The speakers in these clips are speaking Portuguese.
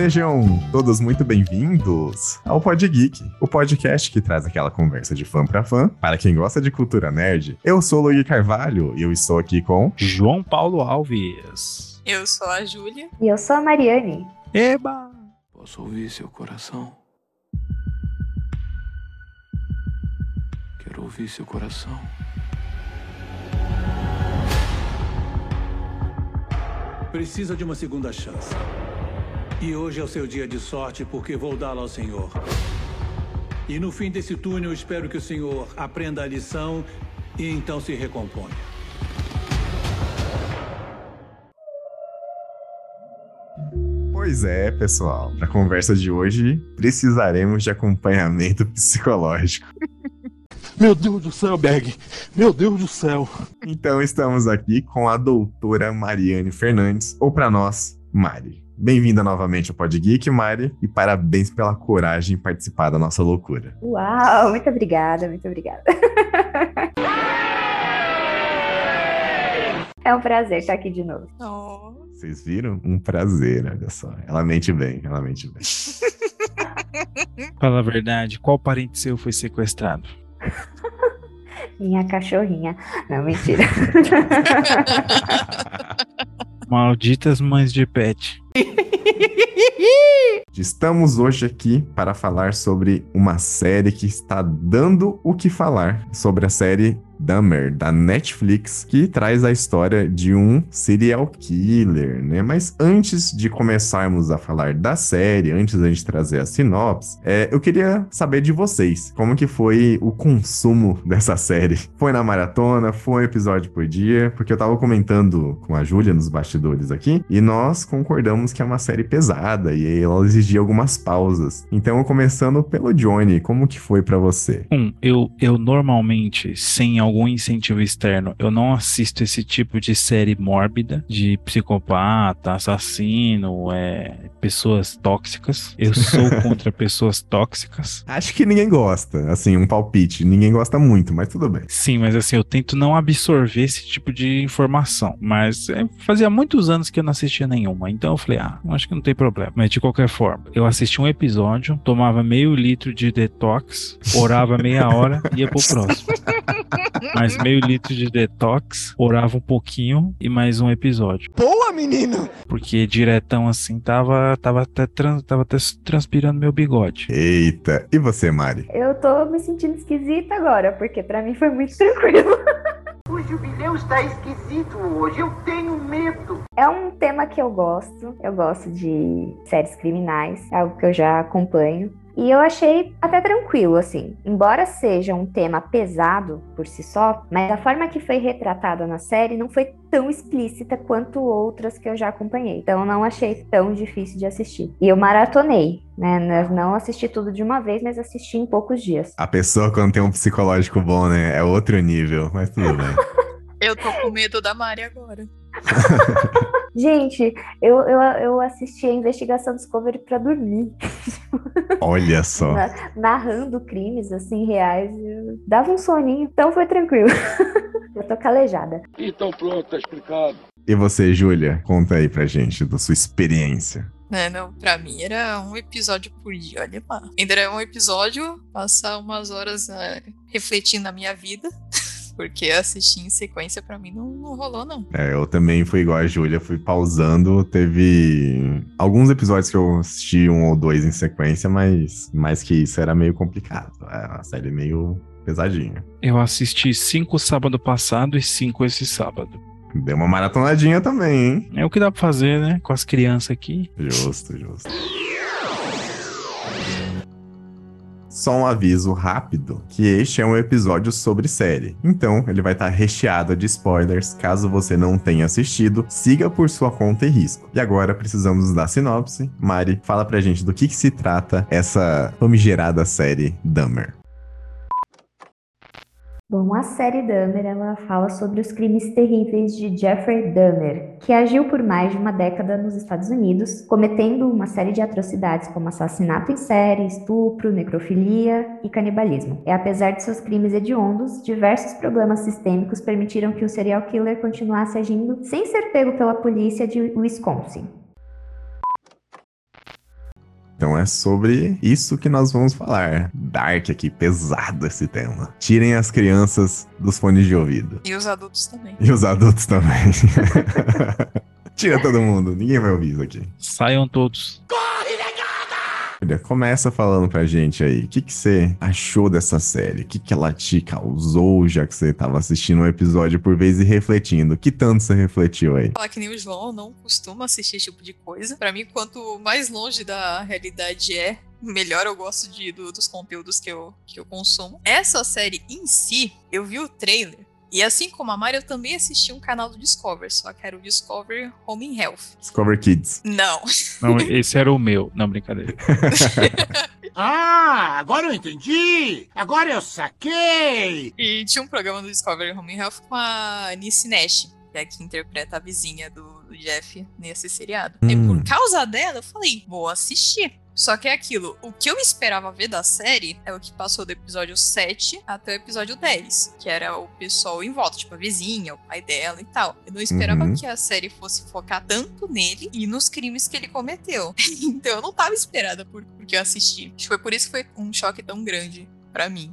Sejam todos muito bem-vindos ao Pod Geek, o podcast que traz aquela conversa de fã pra fã, para quem gosta de cultura nerd. Eu sou o Luigi Carvalho e eu estou aqui com João Paulo Alves. Eu sou a Júlia. E eu sou a Mariane. Eba! Posso ouvir seu coração? Quero ouvir seu coração. Precisa de uma segunda chance. E hoje é o seu dia de sorte porque vou dá-la ao Senhor. E no fim desse túnel, espero que o Senhor aprenda a lição e então se recomponha. Pois é, pessoal. Na conversa de hoje, precisaremos de acompanhamento psicológico. Meu Deus do céu, Berg! Meu Deus do céu! Então estamos aqui com a doutora Mariane Fernandes, ou para nós, Mari. Bem-vinda novamente ao Pod Geek, Mari, e parabéns pela coragem em participar da nossa loucura. Uau, muito obrigada, muito obrigada. É um prazer estar aqui de novo. Oh. Vocês viram? Um prazer, olha só. Ela mente bem, ela mente bem. Fala a verdade, qual parente seu foi sequestrado? Minha cachorrinha. Não, mentira. Malditas mães de pet. Estamos hoje aqui para falar sobre uma série que está dando o que falar, sobre a série Dahmer, da Netflix, que traz a história de um serial killer, né? Mas antes de começarmos a falar da série, antes da gente trazer a sinopse, é, eu queria saber de vocês, como que foi o consumo dessa série? Foi na maratona? Foi episódio por dia? Porque eu tava comentando com a Júlia nos bastidores aqui, e nós concordamos que é uma série pesada, e ela exigia algumas pausas. Então, começando pelo Johnny, como que foi para você? Um, eu, eu normalmente, sem algum incentivo externo, eu não assisto esse tipo de série mórbida de psicopata, assassino, é, pessoas tóxicas. Eu sou contra pessoas tóxicas. Acho que ninguém gosta, assim, um palpite. Ninguém gosta muito, mas tudo bem. Sim, mas assim, eu tento não absorver esse tipo de informação. Mas é, fazia muitos anos que eu não assistia nenhuma. Então eu falei, ah, acho que não tem problema. Mas de qualquer forma, eu assisti um episódio, tomava meio litro de detox, orava meia hora e ia pro próximo. mais meio litro de detox, orava um pouquinho e mais um episódio. Boa, menino! Porque diretão assim tava, tava, até, trans, tava até transpirando meu bigode. Eita, e você, Mari? Eu tô me sentindo esquisita agora, porque pra mim foi muito tranquilo. O jubileu está esquisito hoje, eu tenho medo. É um tema que eu gosto. Eu gosto de séries criminais, é algo que eu já acompanho. E eu achei até tranquilo, assim. Embora seja um tema pesado por si só, mas a forma que foi retratada na série não foi tão explícita quanto outras que eu já acompanhei. Então eu não achei tão difícil de assistir. E eu maratonei, né? Não assisti tudo de uma vez, mas assisti em poucos dias. A pessoa quando tem um psicológico bom, né? É outro nível, mas tudo bem. Eu tô com medo da Mari agora. Gente, eu, eu, eu assisti a investigação Discovery pra dormir. Olha só. Na- narrando crimes, assim, reais. Dava um soninho, então foi tranquilo. eu tô calejada. Então pronto, tá explicado. E você, Júlia? Conta aí pra gente da sua experiência. Né, não, pra mim era um episódio por dia, olha lá. Ainda era um episódio, passar umas horas né, refletindo na minha vida. Porque assistir em sequência pra mim não, não rolou, não. É, eu também fui igual a Júlia, fui pausando. Teve alguns episódios que eu assisti um ou dois em sequência, mas mais que isso era meio complicado. É uma série meio pesadinha. Eu assisti cinco sábado passado e cinco esse sábado. Deu uma maratonadinha também, hein? É o que dá pra fazer, né? Com as crianças aqui. Justo, justo. Só um aviso rápido que este é um episódio sobre série. Então, ele vai estar recheado de spoilers. Caso você não tenha assistido, siga por sua conta e risco. E agora precisamos da sinopse. Mari, fala pra gente do que, que se trata essa famigerada série Dahmer. Bom, a série Dahmer, ela fala sobre os crimes terríveis de Jeffrey Dahmer, que agiu por mais de uma década nos Estados Unidos, cometendo uma série de atrocidades como assassinato em série, estupro, necrofilia e canibalismo. E apesar de seus crimes hediondos, diversos problemas sistêmicos permitiram que o serial killer continuasse agindo sem ser pego pela polícia de Wisconsin. Então é sobre isso que nós vamos falar. Dark aqui, pesado esse tema. Tirem as crianças dos fones de ouvido. E os adultos também. E os adultos também. Tira todo mundo, ninguém vai ouvir isso aqui. Saiam todos. Olha, Começa falando pra gente aí, o que, que você achou dessa série? O que, que ela te causou, já que você tava assistindo um episódio por vez e refletindo? Que tanto você refletiu aí? Falar que nem o João, não costumo assistir esse tipo de coisa. Pra mim, quanto mais longe da realidade é, melhor eu gosto de, do- dos conteúdos que eu, que eu consumo. Essa série em si, eu vi o trailer. E assim como a Mari, eu também assisti um canal do Discover, só que era o Discover Home and Health. Discover Kids. Não. Não, esse era o meu. Não, brincadeira. Ah, agora eu entendi! Agora eu saquei! E tinha um programa do Discovery Home and Health com a Nice Nash, que é a que interpreta a vizinha do, do Jeff nesse seriado. Hum. Por causa dela, eu falei, vou assistir. Só que é aquilo, o que eu esperava ver da série é o que passou do episódio 7 até o episódio 10, que era o pessoal em volta, tipo a vizinha, o pai dela e tal. Eu não esperava Uhum. que a série fosse focar tanto nele e nos crimes que ele cometeu. então eu não tava esperada por, porque eu assisti. Acho que foi por isso que foi um choque tão grande pra mim.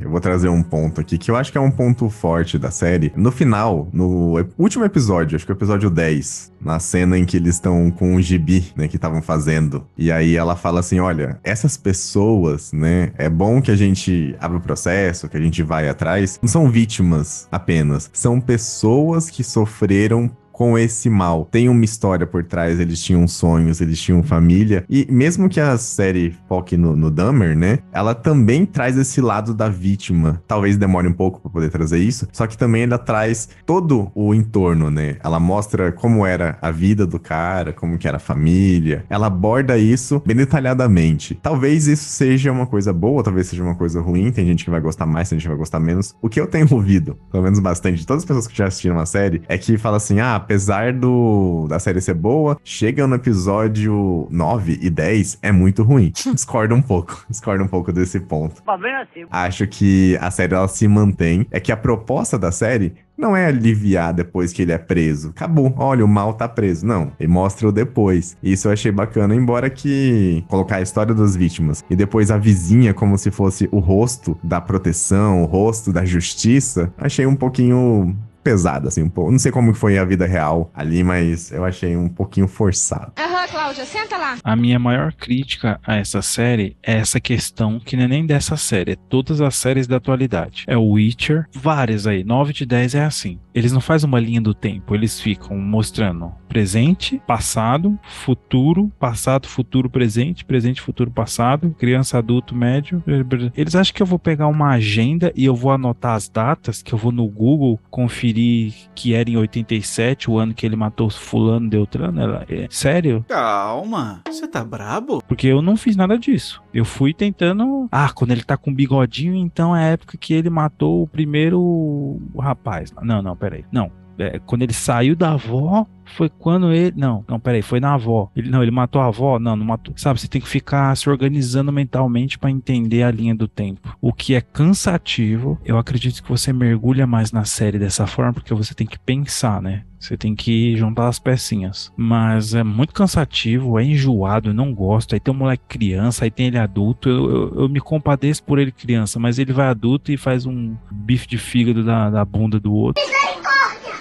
Eu vou trazer um ponto aqui que eu acho que é um ponto forte da série. No final, no último episódio, acho que é o episódio 10, na cena em que eles estão com o gibi, né, que estavam fazendo. E aí ela fala assim: olha, essas pessoas, né, é bom que a gente abra o processo, que a gente vai atrás. Não são vítimas apenas, são pessoas que sofreram com esse mal. Tem uma história por trás, eles tinham sonhos, eles tinham família. E mesmo que a série foque no, no né? Ela também traz esse lado da vítima. Talvez demore um pouco para poder trazer isso, só que também ela traz todo o entorno, né? Ela mostra como era a vida do cara, como que era a família. Ela aborda isso bem detalhadamente. Talvez isso seja uma coisa boa, talvez seja uma coisa ruim. Tem gente que vai gostar mais, tem gente que vai gostar menos. O que eu tenho ouvido, pelo menos bastante, de todas as pessoas que já assistiram a série, é que fala assim: ah, apesar do da série ser boa, chega no episódio 9 e 10, é muito ruim. Discorda um pouco. Discorda um pouco desse ponto. Assim? Acho que a série ela se mantém. É que a proposta da série não é aliviar depois que ele é preso. Acabou. Olha, o mal tá preso. Não. Ele mostra o depois. Isso eu achei bacana, embora que colocar a história das vítimas e depois a vizinha como se fosse o rosto da proteção, o rosto da justiça, achei um pouquinho pesado, assim, um pouco. Não sei como foi a vida real ali, mas eu achei um pouquinho forçado. Aham, Cláudia, senta lá. A minha maior crítica a essa série é essa questão que não é nem dessa série, é todas as séries da atualidade. É o Witcher, várias aí, 9 de 10 é assim. Eles não fazem uma linha do tempo, eles ficam mostrando presente, passado, futuro, passado, futuro, presente, presente, futuro, passado, criança, adulto, médio. Eles acham que eu vou pegar uma agenda e eu vou anotar as datas, que eu vou no Google conferir que era em 87, o ano que ele matou fulano, Deltrano. Ela, é, sério? Calma, você tá brabo? Porque eu não fiz nada disso. Eu fui tentando. Ah, quando ele tá com bigodinho, então é a época que ele matou o primeiro rapaz. Não, não, peraí. Não. É, quando ele saiu da avó, foi quando ele. Não, não, peraí, foi na avó. Ele, não, ele matou a avó? Não, não matou. Sabe, você tem que ficar se organizando mentalmente pra entender a linha do tempo. O que é cansativo, eu acredito que você mergulha mais na série dessa forma, porque você tem que pensar, né? Você tem que juntar as pecinhas. Mas é muito cansativo, é enjoado, eu não gosto. Aí tem um moleque criança, aí tem ele adulto. Eu, eu, eu me compadeço por ele criança, mas ele vai adulto e faz um bife de fígado da, da bunda do outro.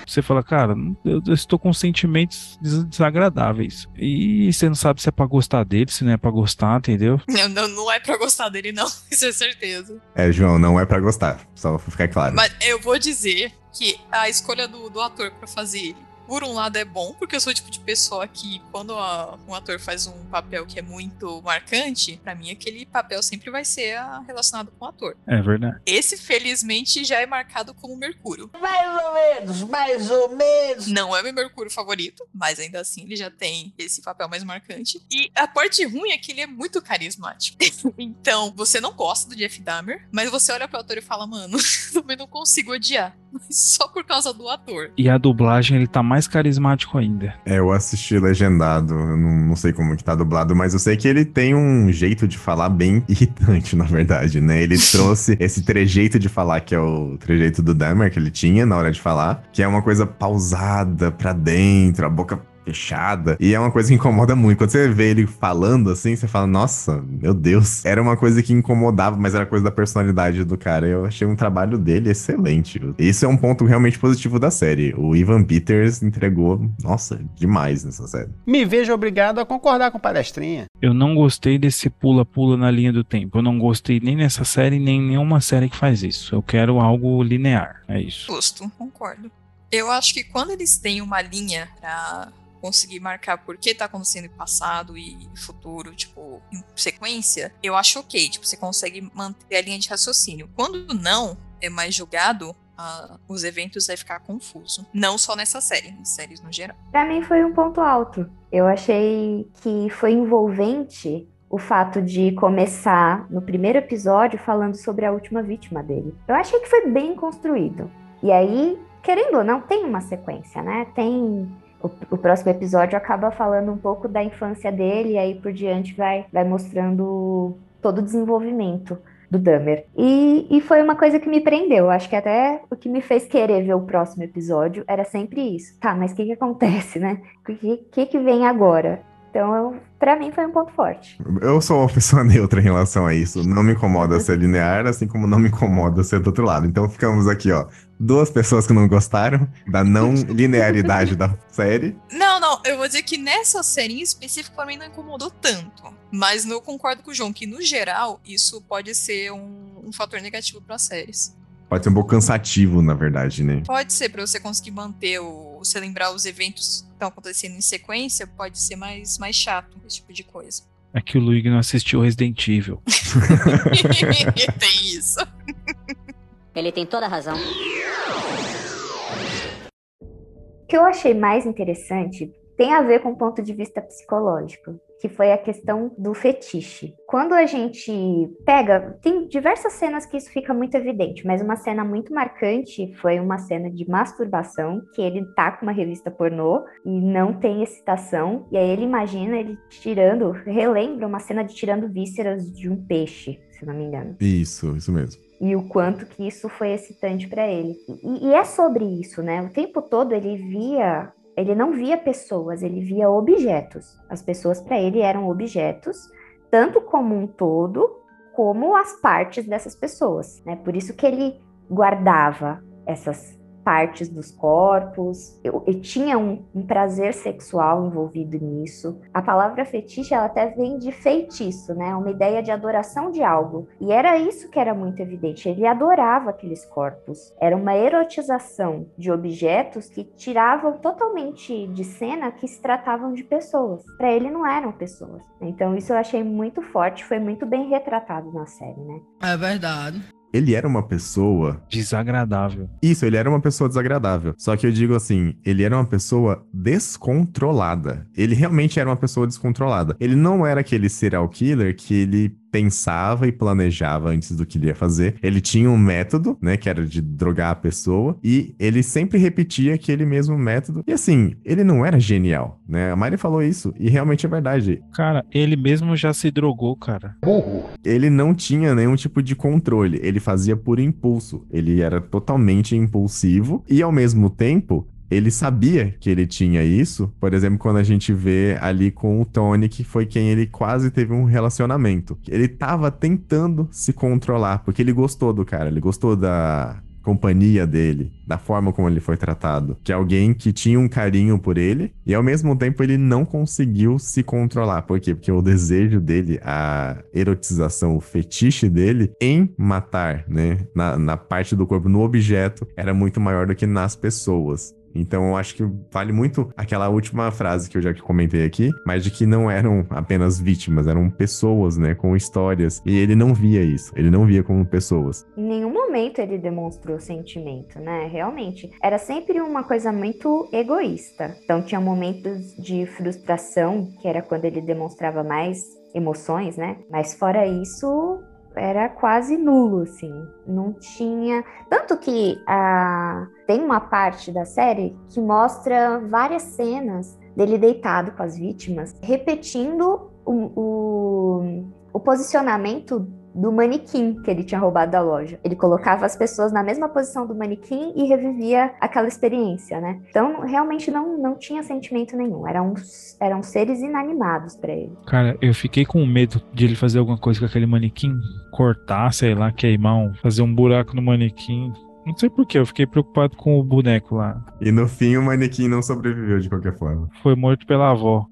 Você fala, cara, eu, eu estou com sentimentos des- desagradáveis. E você não sabe se é pra gostar dele, se não é pra gostar, entendeu? Não, não, não é pra gostar dele, não. Isso é certeza. É, João, não é pra gostar. Só pra ficar claro. Mas eu vou dizer que a escolha do, do ator pra fazer ele, por um lado é bom, porque eu sou o tipo de pessoa que, quando a- um ator faz um papel que é muito marcante, pra mim aquele papel sempre vai ser ah, relacionado com o ator. É verdade. Esse, felizmente, já é marcado como Mercúrio. Mais ou menos, mais ou menos. Não é meu Mercúrio favorito, mas ainda assim ele já tem esse papel mais marcante. E a parte ruim é que ele é muito carismático. então, você não gosta do Jeff Dahmer, mas você olha pro ator e fala, mano, também não consigo odiar. Mas só por causa do ator. E a dublagem, ele tá mais carismático ainda. É, eu assisti legendado, eu não, não sei como que tá dublado, mas eu sei que ele tem um jeito de falar bem irritante, na verdade, né? Ele trouxe esse trejeito de falar, que é o trejeito do Dahmer que ele tinha na hora de falar, que é uma coisa pausada pra dentro, a boca fechada. E é uma coisa que incomoda muito. Quando você vê ele falando assim, você fala, nossa, meu Deus. Era uma coisa que incomodava, mas era coisa da personalidade do cara. Eu achei um trabalho dele excelente. Esse é um ponto realmente positivo da série. O Ivan Peters entregou, nossa, demais nessa série. Me vejo obrigado a concordar com o palestrinha. Eu não gostei desse pula-pula na linha do tempo. Eu não gostei nem nessa série, nem nenhuma série que faz isso. Eu quero algo linear. É isso. Justo, concordo. Eu acho que quando eles têm uma linha pra conseguir marcar por que tá acontecendo passado e futuro, tipo, em sequência, eu acho ok. Tipo, você consegue manter a linha de raciocínio. Quando não, é mais julgado. Uh, os eventos vai ficar confuso. Não só nessa série, em séries no geral. Pra mim foi um ponto alto. Eu achei que foi envolvente o fato de começar no primeiro episódio falando sobre a última vítima dele. Eu achei que foi bem construído. E aí, querendo ou não, tem uma sequência, né? Tem o, próximo episódio acaba falando um pouco da infância dele, e aí por diante vai, vai mostrando todo o desenvolvimento do Dahmer. E, e foi uma coisa que me prendeu. Acho que até o que me fez querer ver o próximo episódio era sempre isso. Tá, mas o que, que acontece, né? O que, que, que vem agora? Então, para mim, foi um ponto forte. Eu sou uma pessoa neutra em relação a isso. Não me incomoda ser linear, assim como não me incomoda ser do outro lado. Então, ficamos aqui, ó. Duas pessoas que não gostaram da não linearidade da série. Não, não. Eu vou dizer que nessa série em específico, pra mim, não incomodou tanto. Mas eu concordo com o João que, no geral, isso pode ser um, um fator negativo para séries. Pode ser um pouco cansativo, na verdade, né? Pode ser, para você conseguir manter o. Você lembrar os eventos que estão acontecendo em sequência, pode ser mais, mais chato, esse tipo de coisa. É que o Luigi não assistiu Resident Evil. tem isso. Ele tem toda a razão. O que eu achei mais interessante tem a ver com o ponto de vista psicológico que foi a questão do fetiche. Quando a gente pega, tem diversas cenas que isso fica muito evidente, mas uma cena muito marcante foi uma cena de masturbação, que ele tá com uma revista pornô e não tem excitação, e aí ele imagina ele tirando, relembra uma cena de tirando vísceras de um peixe, se não me engano. Isso, isso mesmo e o quanto que isso foi excitante para ele. E, e, é sobre isso, né? O tempo todo ele via ele não via pessoas, ele via objetos. As pessoas para ele eram objetos, tanto como um todo, como as partes dessas pessoas. Né? Por isso que ele guardava essas partes dos corpos. Eu, eu tinha um, um, prazer sexual envolvido nisso. A palavra fetiche ela até vem de feitiço, né? Uma ideia de adoração de algo. E era isso que era muito evidente. Ele adorava aqueles corpos. Era uma erotização de objetos que tiravam totalmente de cena que se tratavam de pessoas. Para ele não eram pessoas. Então isso eu achei muito forte, foi muito bem retratado na série, né? É verdade ele era uma pessoa. Desagradável. Isso, ele era uma pessoa desagradável. Só que eu digo assim, ele era uma pessoa descontrolada. Ele realmente era uma pessoa descontrolada. Ele não era aquele serial killer que ele pensava e planejava antes do que ele ia fazer. Ele tinha um método, né, que era de drogar a pessoa, e ele sempre repetia aquele mesmo método. E assim, ele não era genial, né? A Mari falou isso, e realmente é verdade. Cara, ele mesmo já se drogou, cara. Ele não tinha nenhum tipo de controle, ele fazia por impulso. Ele era totalmente impulsivo e ao mesmo tempo ele sabia que ele tinha isso, por exemplo, quando a gente vê ali com o Tony, que foi quem ele quase teve um relacionamento. Ele tava tentando se controlar, porque ele gostou do cara, ele gostou da companhia dele, da forma como ele foi tratado, de alguém que tinha um carinho por ele e ao mesmo tempo ele não conseguiu se controlar. Por quê? Porque o desejo dele, a erotização, o fetiche dele em matar, né, na, na parte do corpo, no objeto, era muito maior do que nas pessoas. Então eu acho que vale muito aquela última frase que eu já comentei aqui, mas de que não eram apenas vítimas, eram pessoas, né, com histórias. E ele não via isso, ele não via como pessoas. Em nenhum momento ele demonstrou sentimento, né? Realmente. Era sempre uma coisa muito egoísta. Então tinha momentos de frustração, que era quando ele demonstrava mais emoções, né? Mas fora isso, era quase nulo, assim. Não tinha. Tanto que a... tem uma parte da série que mostra várias cenas dele deitado com as vítimas, repetindo o, o, o posicionamento do manequim que ele tinha roubado da loja. Ele colocava as pessoas na mesma posição do manequim e revivia aquela experiência, né? Então, realmente não, não tinha sentimento nenhum. Eram, eram seres inanimados para ele. Cara, eu fiquei com medo de ele fazer alguma coisa com aquele manequim, cortar, sei lá, queimar, um, fazer um buraco no manequim. Não sei porquê, eu fiquei preocupado com o boneco lá. E no fim o manequim não sobreviveu de qualquer forma. Foi morto pela avó.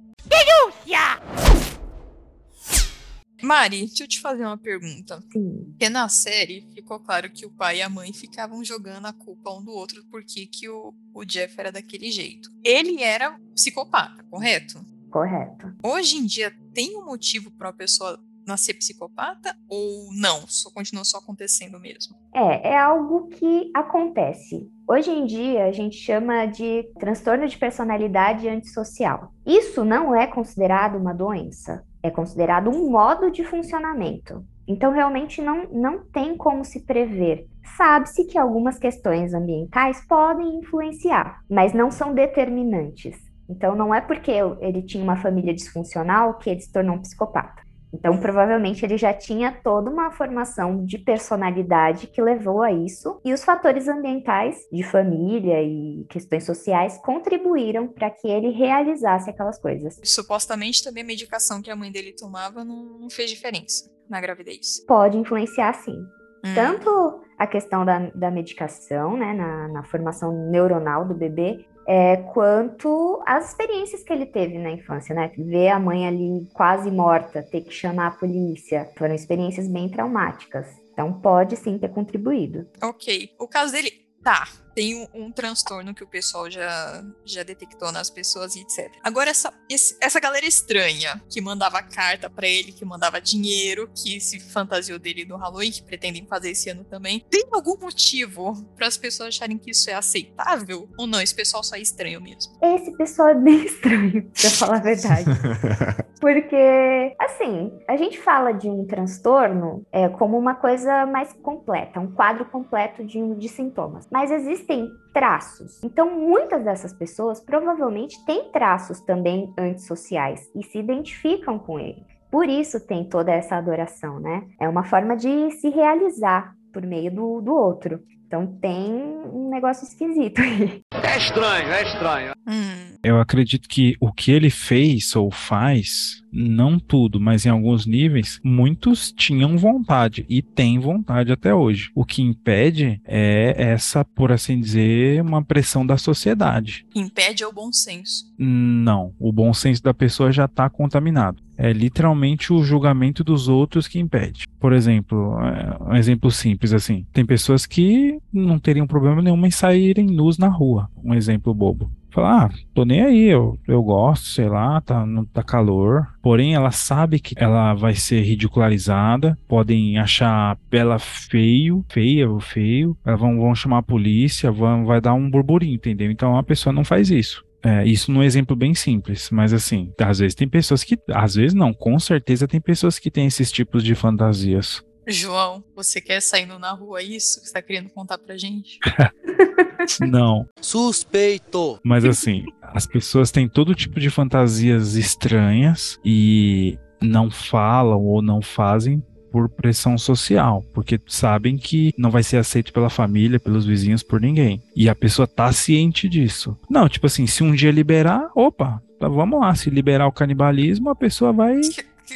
Mari, deixa eu te fazer uma pergunta. Sim. Porque na série ficou claro que o pai e a mãe ficavam jogando a culpa um do outro porque que o, o Jeff era daquele jeito. Ele era psicopata, correto? Correto. Hoje em dia tem um motivo para uma pessoa nascer psicopata ou não? Só continua só acontecendo mesmo? É, é algo que acontece. Hoje em dia a gente chama de transtorno de personalidade antissocial. Isso não é considerado uma doença, é considerado um modo de funcionamento. Então, realmente não, não tem como se prever. Sabe-se que algumas questões ambientais podem influenciar, mas não são determinantes. Então, não é porque ele tinha uma família disfuncional que ele se tornou um psicopata. Então, provavelmente ele já tinha toda uma formação de personalidade que levou a isso, e os fatores ambientais, de família e questões sociais, contribuíram para que ele realizasse aquelas coisas. Supostamente também a medicação que a mãe dele tomava não, não fez diferença na gravidez. Pode influenciar sim. Hum. Tanto a questão da, da medicação, né, na, na formação neuronal do bebê, é, quanto as experiências que ele teve na infância, né? Ver a mãe ali quase morta, ter que chamar a polícia, foram experiências bem traumáticas. Então pode sim ter contribuído. Ok. O caso dele, tá tem um, um, transtorno que o pessoal já, já detectou nas pessoas e etc. Agora, essa, esse, essa galera estranha que mandava carta para ele, que mandava dinheiro, que se fantasiou dele no Halloween, que pretendem fazer esse ano também, tem algum motivo para as pessoas acharem que isso é aceitável? Ou não? Esse pessoal só é estranho mesmo? Esse pessoal é bem estranho, pra falar a verdade. Porque, assim, a gente fala de um transtorno é, como uma coisa mais completa, um quadro completo de, de sintomas. Mas existe existem traços. Então, muitas dessas pessoas provavelmente têm traços também antissociais e se identificam com ele. Por isso tem toda essa adoração, né? É uma forma de se realizar por meio do, do outro. Então tem um negócio esquisito aí. É estranho, é estranho. Hum. Eu acredito que o que ele fez ou faz, não tudo, mas em alguns níveis, muitos tinham vontade e têm vontade até hoje. O que impede é essa, por assim dizer, uma pressão da sociedade. Impede é o bom senso. Não, o bom senso da pessoa já está contaminado. É literalmente o julgamento dos outros que impede. Por exemplo, é, um exemplo simples assim: tem pessoas que não teriam problema nenhum em saírem nus na rua. Um exemplo bobo. Falar, ah, tô nem aí, eu, eu gosto, sei lá, tá, não tá calor. Porém, ela sabe que ela vai ser ridicularizada, podem achar ela feio, feia ou feio, elas vão, vão chamar a polícia, vão, vai dar um burburinho, entendeu? Então a pessoa não faz isso. É, isso num exemplo bem simples, mas assim, às vezes tem pessoas que. Às vezes não, com certeza tem pessoas que têm esses tipos de fantasias. João, você quer saindo na rua isso? Você tá querendo contar pra gente? Não. Suspeito. Mas assim, as pessoas têm todo tipo de fantasias estranhas e não falam ou não fazem por pressão social, porque sabem que não vai ser aceito pela família, pelos vizinhos, por ninguém. E a pessoa tá ciente disso. Não, tipo assim, se um dia liberar, opa, tá, vamos lá, se liberar o canibalismo, a pessoa vai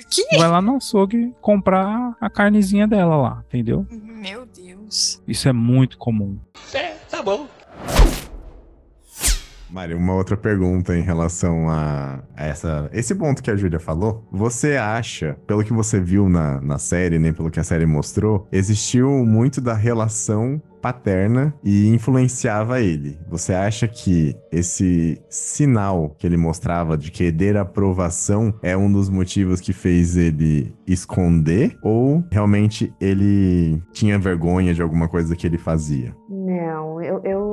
que? vai lá no açougue comprar a carnezinha dela lá, entendeu? Meu Deus. Isso é muito comum. É, tá bom. Mário, uma outra pergunta em relação a essa, esse ponto que a Júlia falou. Você acha, pelo que você viu na, na série, nem pelo que a série mostrou, existiu muito da relação paterna e influenciava ele. Você acha que esse sinal que ele mostrava de querer aprovação é um dos motivos que fez ele esconder? Ou realmente ele tinha vergonha de alguma coisa que ele fazia?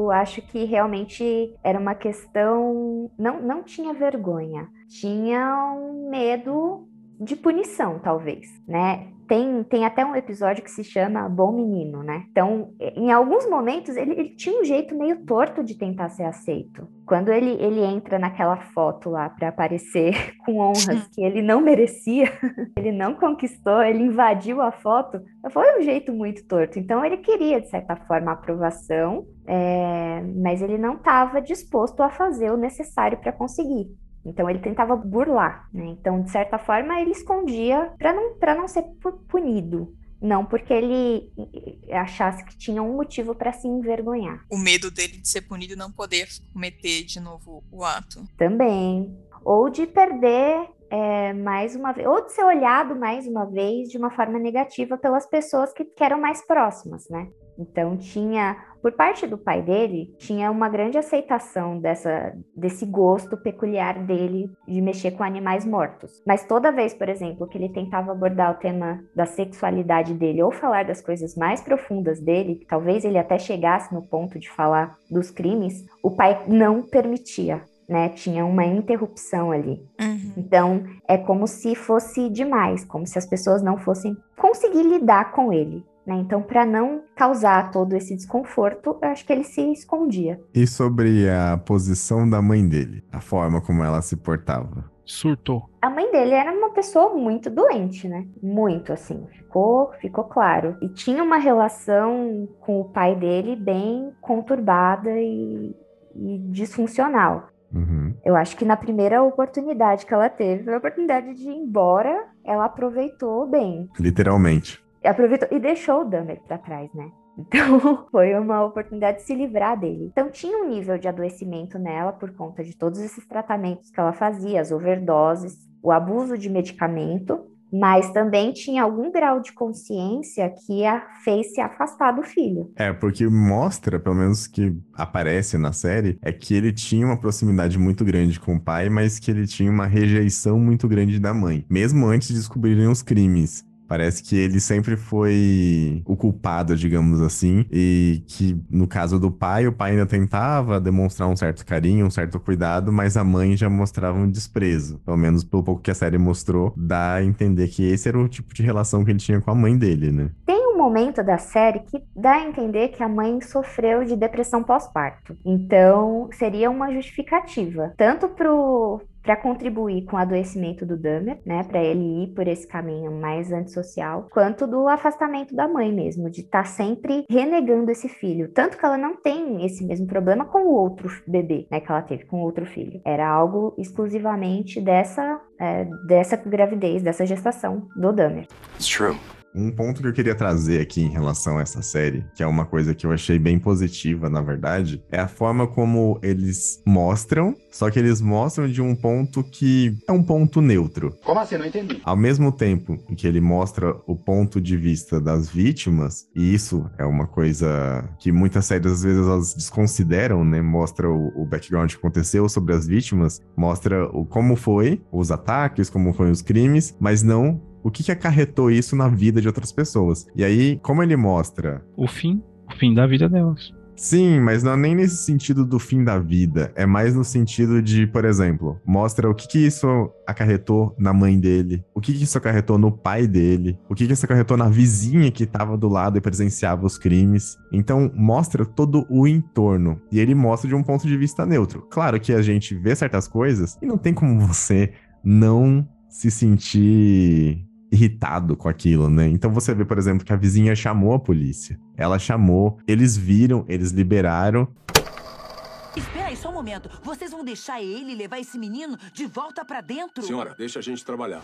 Eu acho que realmente era uma questão. Não, não tinha vergonha, tinha um medo de punição, talvez, né? Tem, tem até um episódio que se chama Bom Menino, né? Então, em alguns momentos, ele, ele tinha um jeito meio torto de tentar ser aceito. Quando ele, ele entra naquela foto lá para aparecer com honras que ele não merecia, ele não conquistou, ele invadiu a foto, foi um jeito muito torto. Então, ele queria, de certa forma, a aprovação, é, mas ele não estava disposto a fazer o necessário para conseguir. Então ele tentava burlar, né? Então, de certa forma, ele escondia para não, não ser punido. Não porque ele achasse que tinha um motivo para se envergonhar. O medo dele de ser punido e não poder cometer de novo o ato. Também. Ou de perder é, mais uma vez, ou de ser olhado mais uma vez de uma forma negativa pelas pessoas que, que eram mais próximas, né? Então tinha, por parte do pai dele, tinha uma grande aceitação dessa, desse gosto peculiar dele de mexer com animais mortos. Mas toda vez, por exemplo, que ele tentava abordar o tema da sexualidade dele ou falar das coisas mais profundas dele, que talvez ele até chegasse no ponto de falar dos crimes, o pai não permitia. Né, tinha uma interrupção ali. Uhum. Então, é como se fosse demais, como se as pessoas não fossem conseguir lidar com ele. Né? Então, para não causar todo esse desconforto, eu acho que ele se escondia. E sobre a posição da mãe dele, a forma como ela se portava? Surtou. A mãe dele era uma pessoa muito doente, né? Muito assim, ficou, ficou claro. E tinha uma relação com o pai dele bem conturbada e, e disfuncional. Uhum. Eu acho que na primeira oportunidade que ela teve, a oportunidade de ir embora, ela aproveitou bem. Literalmente aproveitou e deixou o Dahmer para trás, né? Então, foi uma oportunidade de se livrar dele. Então, tinha um nível de adoecimento nela por conta de todos esses tratamentos que ela fazia, as overdoses, o abuso de medicamento, mas também tinha algum grau de consciência que a fez se afastar do filho. É, porque mostra, pelo menos que aparece na série, é que ele tinha uma proximidade muito grande com o pai, mas que ele tinha uma rejeição muito grande da mãe, mesmo antes de descobrirem os crimes. Parece que ele sempre foi o culpado, digamos assim, e que no caso do pai, o pai ainda tentava demonstrar um certo carinho, um certo cuidado, mas a mãe já mostrava um desprezo. Pelo menos pelo pouco que a série mostrou, dá a entender que esse era o tipo de relação que ele tinha com a mãe dele, né? Tem um momento da série que dá a entender que a mãe sofreu de depressão pós-parto. Então, seria uma justificativa, tanto pro para contribuir com o adoecimento do Dahmer, né, para ele ir por esse caminho mais antissocial, quanto do afastamento da mãe mesmo, de estar tá sempre renegando esse filho, tanto que ela não tem esse mesmo problema com o outro bebê, né, que ela teve com o outro filho. Era algo exclusivamente dessa é, dessa gravidez, dessa gestação do Dahmer. It's true. Um ponto que eu queria trazer aqui em relação a essa série, que é uma coisa que eu achei bem positiva, na verdade, é a forma como eles mostram, só que eles mostram de um ponto que é um ponto neutro. Como assim? Não entendi. Ao mesmo tempo em que ele mostra o ponto de vista das vítimas, e isso é uma coisa que muitas séries às vezes elas desconsideram, né? Mostra o, o background que aconteceu sobre as vítimas, mostra o como foi os ataques, como foram os crimes, mas não o que, que acarretou isso na vida de outras pessoas. E aí, como ele mostra. O fim, o fim da vida delas. Sim, mas não é nem nesse sentido do fim da vida. É mais no sentido de, por exemplo, mostra o que, que isso acarretou na mãe dele, o que, que isso acarretou no pai dele, o que, que isso acarretou na vizinha que estava do lado e presenciava os crimes. Então, mostra todo o entorno. E ele mostra de um ponto de vista neutro. Claro que a gente vê certas coisas e não tem como você não se sentir irritado com aquilo, né? Então você vê, por exemplo, que a vizinha chamou a polícia. Ela chamou, eles viram, eles liberaram. Espera aí só um momento. Vocês vão deixar ele levar esse menino de volta para dentro? Senhora, deixa a gente trabalhar.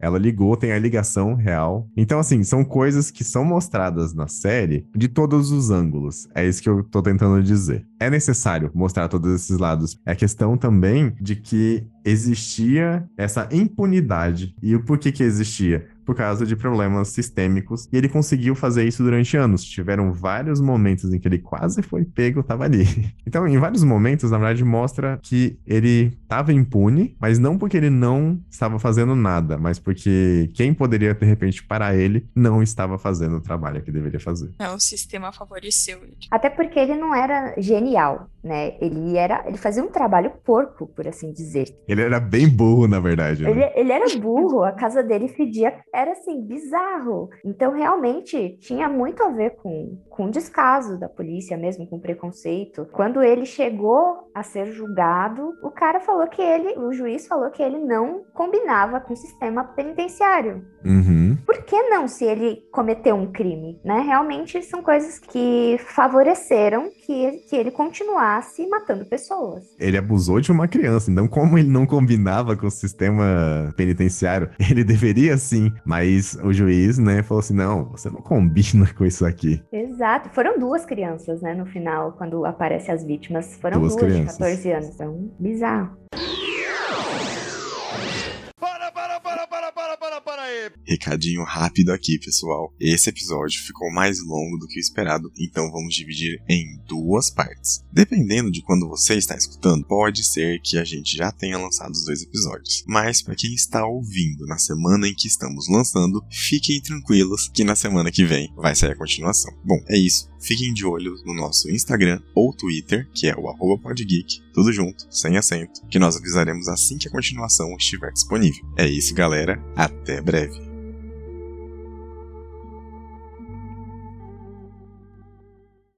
Ela ligou, tem a ligação real. Então, assim, são coisas que são mostradas na série de todos os ângulos. É isso que eu tô tentando dizer. É necessário mostrar todos esses lados. É questão também de que existia essa impunidade. E o porquê que existia? Por causa de problemas sistêmicos. E ele conseguiu fazer isso durante anos. Tiveram vários momentos em que ele quase foi pego, tava ali. Então, em vários momentos, na verdade, mostra que ele estava impune, mas não porque ele não estava fazendo nada, mas porque quem poderia, de repente, parar ele não estava fazendo o trabalho que deveria fazer. É, o sistema favoreceu ele. Até porque ele não era genial né? Ele era, ele fazia um trabalho porco, por assim dizer. Ele era bem burro, na verdade. né? Ele, ele era burro, a casa dele fedia, era assim, bizarro. Então, realmente, tinha muito a ver com, com o descaso da polícia mesmo, com preconceito. Quando ele chegou a ser julgado, o cara falou que ele, o juiz falou que ele não combinava com o sistema penitenciário. Uhum. Por que não, se ele cometeu um crime, né? Realmente são coisas que favoreceram que, que ele continuasse matando pessoas. Ele abusou de uma criança, então como ele não combinava com o sistema penitenciário, ele deveria sim, mas o juiz, né, falou assim, não, você não combina com isso aqui. Exato. Foram duas crianças, né, no final, quando aparecem as vítimas. Foram Duas duas, crianças. de 14 anos. Então, bizarro. Recadinho rápido aqui, pessoal. Esse episódio ficou mais longo do que o esperado, então vamos dividir em duas partes. Dependendo de quando você está escutando, pode ser que a gente já tenha lançado os dois episódios. Mas para quem está ouvindo na semana em que estamos lançando, fiquem tranquilos que na semana que vem vai sair a continuação. Bom, é isso. Fiquem de olho no nosso Instagram ou Twitter, que é o podgeek, tudo junto, sem acento, que nós avisaremos assim que a continuação estiver disponível. É isso, galera. Até breve.